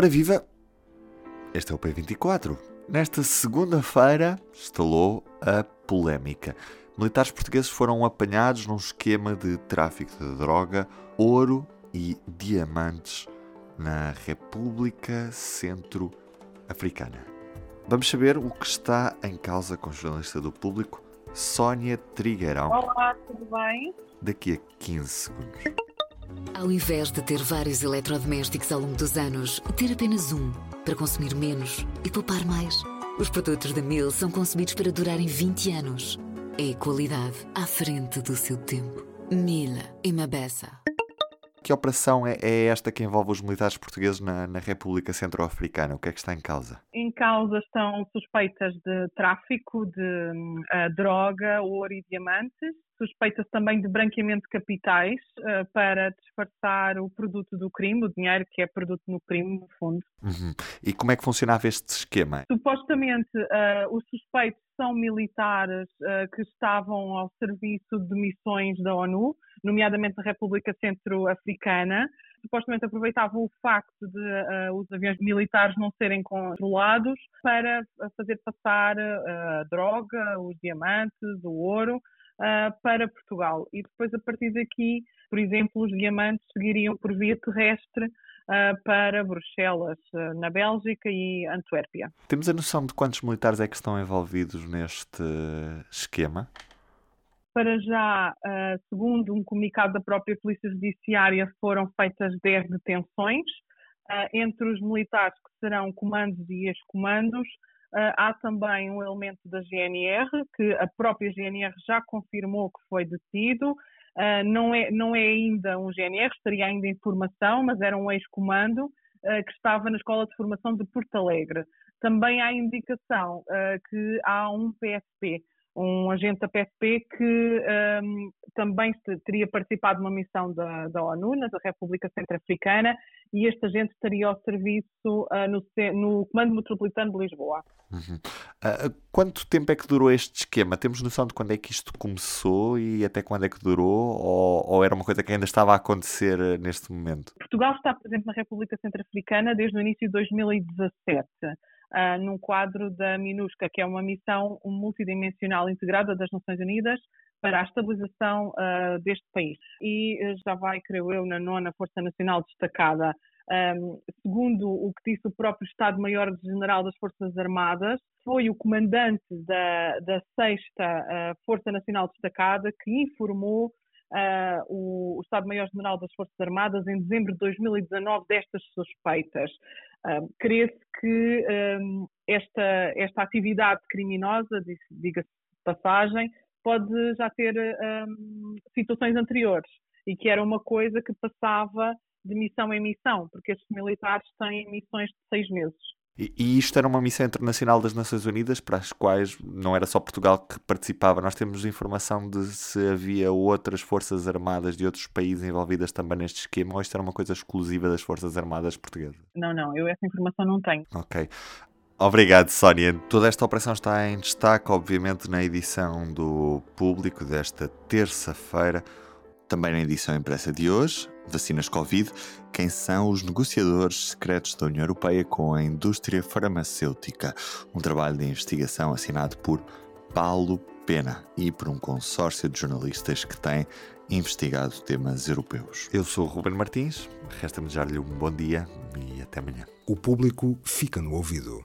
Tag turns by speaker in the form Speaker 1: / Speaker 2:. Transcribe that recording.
Speaker 1: Ora viva! Este é o P24. Nesta segunda-feira estalou a polémica. Militares portugueses foram apanhados num esquema de tráfico de droga, ouro e diamantes na República Centro-Africana. Vamos saber o que está em causa com a jornalista do público, Sónia Trigueirão.
Speaker 2: Olá, tudo bem?
Speaker 1: Daqui a 15 segundos.
Speaker 3: Ao invés de ter vários eletrodomésticos ao longo dos anos, ter apenas um para consumir menos e poupar mais. Os produtos da Mil são concebidos para durarem 20 anos. É qualidade à frente do seu tempo. Mila e Mabessa.
Speaker 1: Que operação é, é esta que envolve os militares portugueses na, na República Centro-Africana? O que é que está em causa?
Speaker 2: Em causa estão suspeitas de tráfico de uh, droga, ouro e diamantes. Suspeita-se também de branqueamento de capitais uh, para disfarçar o produto do crime, o dinheiro que é produto no crime, no fundo.
Speaker 1: Uhum. E como é que funcionava este esquema?
Speaker 2: Supostamente, uh, os suspeitos são militares que estavam ao serviço de missões da ONU, nomeadamente da República Centro-Africana. Supostamente aproveitavam o facto de uh, os aviões militares não serem controlados para fazer passar uh, a droga, os diamantes, o ouro uh, para Portugal. E depois, a partir daqui, por exemplo, os diamantes seguiriam por via terrestre para Bruxelas, na Bélgica e Antuérpia.
Speaker 1: Temos a noção de quantos militares é que estão envolvidos neste esquema?
Speaker 2: Para já, uh, segundo um comunicado da própria Polícia Judiciária, foram feitas 10 detenções. Entre os militares que serão comandos e ex-comandos, há também um elemento da GNR, que a própria GNR já confirmou que foi detido. Não, é, não é ainda um GNR, estaria ainda em formação, mas era um ex-comando que estava na Escola de Formação de Porto Alegre. Também há indicação que há um PSP um agente da PSP que um, também teria participado numa missão da, da ONU, na República Centro-Africana, e este agente estaria ao serviço uh, no, no, Comando Metropolitano de Lisboa.
Speaker 1: Uhum. Uh, quanto tempo é que durou este esquema? Temos noção de quando é que isto começou e até quando é que durou? Ou, ou era uma coisa que ainda estava a acontecer uh, neste momento?
Speaker 2: Portugal está presente na República Centro-Africana desde o início de 2017 uh, num quadro da MINUSCA, que é uma missão multidimensional integrada das Nações Unidas para a estabilização uh, deste país. E uh, já vai, creio eu, na nona Força Nacional Destacada. Um, segundo o que disse o próprio Estado-Maior-General das Forças Armadas, foi o comandante da, da 6 Força Nacional Destacada que informou uh, o, o Estado-Maior-General das Forças Armadas em dezembro de 2019 destas suspeitas. Uh, Crê-se que um, esta, esta atividade criminosa, diga-se de passagem, pode já ter um, situações anteriores e que era uma coisa que passava de missão em missão, porque estes militares têm missões de seis meses.
Speaker 1: E, isto era uma missão internacional das Nações Unidas, para as quais não era só Portugal que participava. Nós temos informação de se havia outras forças armadas de outros países envolvidas também neste esquema, ou isto era uma coisa exclusiva das Forças Armadas Portuguesas?
Speaker 2: Não, não, eu essa informação não tenho.
Speaker 1: Ok. Obrigado, Sónia. Toda esta operação está em destaque, obviamente, na edição do público desta terça-feira. Também na edição impressa de hoje, vacinas Covid, quem são os negociadores secretos da União Europeia com a indústria farmacêutica. Um trabalho de investigação assinado por Paulo Pena e por um consórcio de jornalistas que tem investigado temas europeus. Eu sou o Ruben Martins, resta-me desejar-lhe um bom dia e até amanhã.
Speaker 4: O público fica no ouvido.